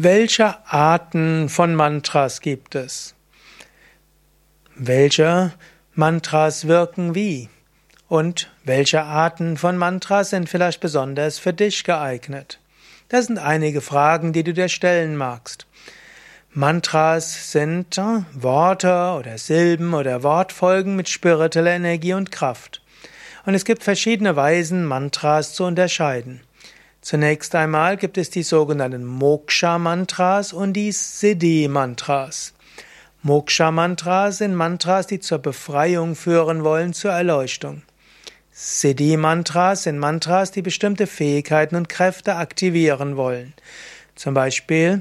Welche Arten von Mantras gibt es? Welche Mantras wirken wie? Und welche Arten von Mantras sind vielleicht besonders für dich geeignet? Das sind einige Fragen, die du dir stellen magst. Mantras sind äh, Worte oder Silben oder Wortfolgen mit spiritueller Energie und Kraft. Und es gibt verschiedene Weisen, Mantras zu unterscheiden. Zunächst einmal gibt es die sogenannten Moksha-Mantras und die Siddhi-Mantras. Moksha-Mantras sind Mantras, die zur Befreiung führen wollen, zur Erleuchtung. Siddhi-Mantras sind Mantras, die bestimmte Fähigkeiten und Kräfte aktivieren wollen. Zum Beispiel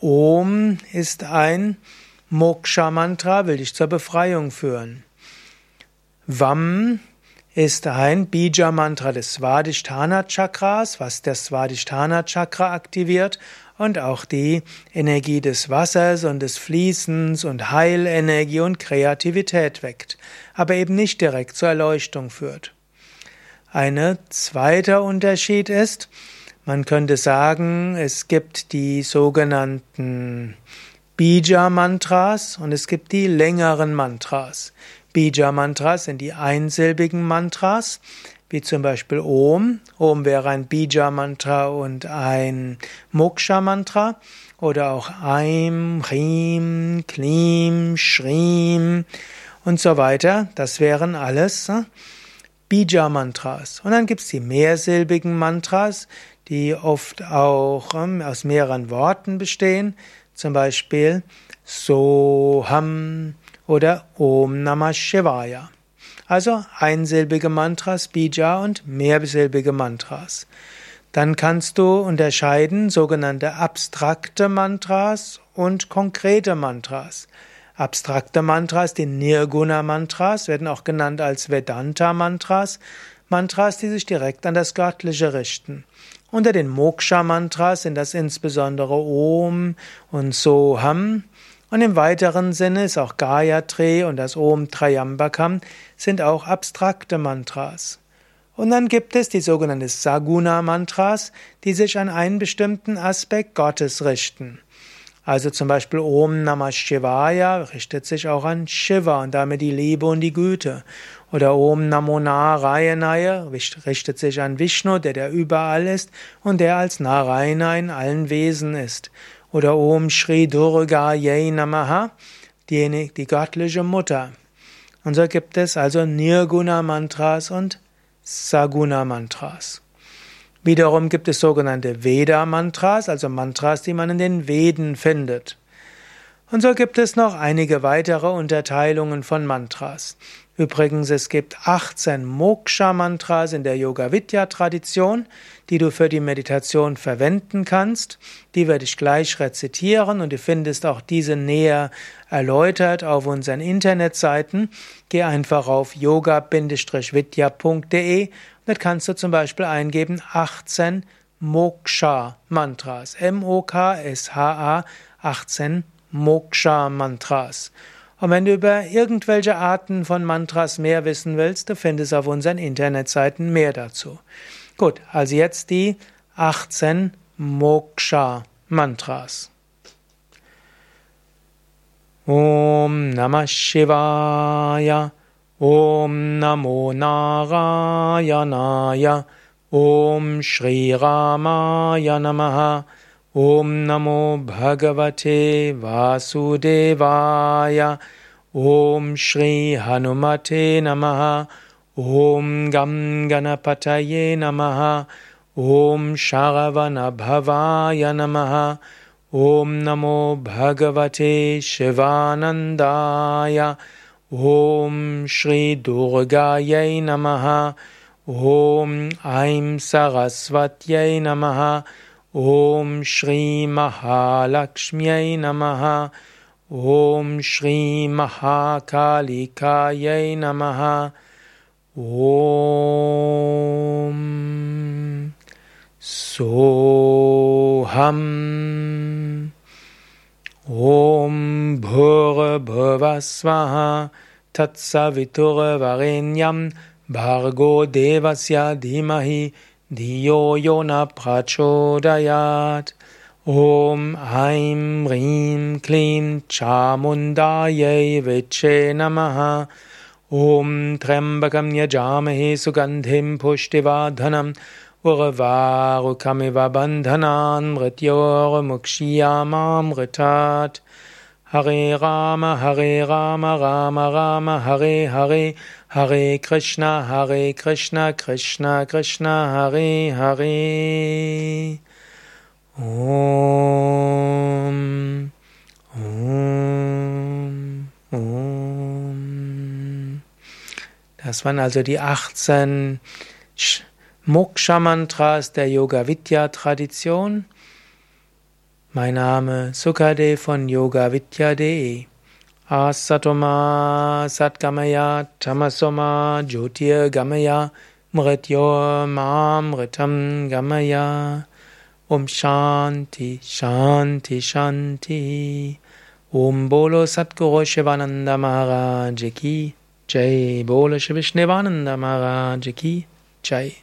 Om ist ein Moksha-Mantra, will dich zur Befreiung führen. Vam ist ein Bija-Mantra des Svadhisthana-Chakras, was das Svadhisthana-Chakra aktiviert und auch die Energie des Wassers und des Fließens und Heilenergie und Kreativität weckt, aber eben nicht direkt zur Erleuchtung führt. Ein zweiter Unterschied ist, man könnte sagen, es gibt die sogenannten Bija-Mantras und es gibt die längeren Mantras. Bija-Mantras sind die einsilbigen Mantras, wie zum Beispiel Om. Om wäre ein Bija-Mantra und ein Moksha-Mantra. Oder auch Aim, Hrim, Klim, Shrim und so weiter. Das wären alles äh, Bija-Mantras. Und dann gibt es die mehrsilbigen Mantras, die oft auch ähm, aus mehreren Worten bestehen. Zum Beispiel Soham, oder Om Namah Shivaya. Also einsilbige Mantras, Bija und mehrsilbige Mantras. Dann kannst du unterscheiden sogenannte abstrakte Mantras und konkrete Mantras. Abstrakte Mantras, die Nirguna Mantras, werden auch genannt als Vedanta Mantras, Mantras, die sich direkt an das Göttliche richten. Unter den Moksha Mantras sind das insbesondere Om und Soham und im weiteren Sinne ist auch Gayatri und das Om Trayambakam sind auch abstrakte Mantras. Und dann gibt es die sogenannten Saguna Mantras, die sich an einen bestimmten Aspekt Gottes richten. Also zum Beispiel Om Namah Shivaya richtet sich auch an Shiva und damit die Liebe und die Güte. Oder Om Namo Narayanaya richtet sich an Vishnu, der der überall ist und der als Narayana in allen Wesen ist oder Om Shri Durga Yay Namaha, die, die göttliche Mutter. Und so gibt es also Nirguna Mantras und Saguna Mantras. Wiederum gibt es sogenannte Veda Mantras, also Mantras, die man in den Veden findet. Und so gibt es noch einige weitere Unterteilungen von Mantras. Übrigens, es gibt 18 Moksha-Mantras in der Yoga-Vidya-Tradition, die du für die Meditation verwenden kannst. Die werde ich gleich rezitieren und du findest auch diese näher erläutert auf unseren Internetseiten. Geh einfach auf yoga-vidya.de und dort kannst du zum Beispiel eingeben 18 Moksha-Mantras. M-O-K-S-H-A 18 Moksha-Mantras. Und wenn du über irgendwelche Arten von Mantras mehr wissen willst, du findest auf unseren Internetseiten mehr dazu. Gut, also jetzt die 18 Moksha Mantras. Om Namah Shivaya Om Namo Narayanaya Om Shri Ramaya Namaha ॐ नमो भगवते वासुदेवाय। ॐ श्रीहनुमते नमः। ॐ गं गणपतये नमः। ॐ शागवनभवाय नमः। ॐ नमो भगवते शिवानन्दाय। ॐ श्रीदुर्गायै नमः। ॐ ऐं सरस्वत्यै नमः। Om Shri Mahalakshmyai Namaha. Om Shri Mahakalikaye Namaha. Om Soham. Om Bhur Bhuvasvaha Tatsavitur Varenyam Bhargo Devasya Dhimahi धियो यो न प्रचोदयात् ॐ ऐं ह्रीं क्लीं चामुण्डायै विच्छे नमः ॐ त्र्यम्बकं यजामहे सुगन्धिं पुष्टिवाधनम् उर्वारुकमिव बन्धनान् मृत्योगमुक्षीया मां गतात् हगे गाम राम राम गाम हरे हगे Hare Krishna Hare Krishna Krishna Krishna Hare Hare. Om Om Om. Das waren also die 18 Moksha-Mantras der Yoga-Vidya-Tradition. Mein Name Sukade von yogavidya.de Asatoma Satgamaya Tamasoma Jyotir Gamaya Mrityor Mam Ritam Gamaya. Om Shanti Shanti Shanti. Om Bolo Satguru Shivananda Maharaj Ki. Jai Bolo Shiv Maharaj Ki. Jai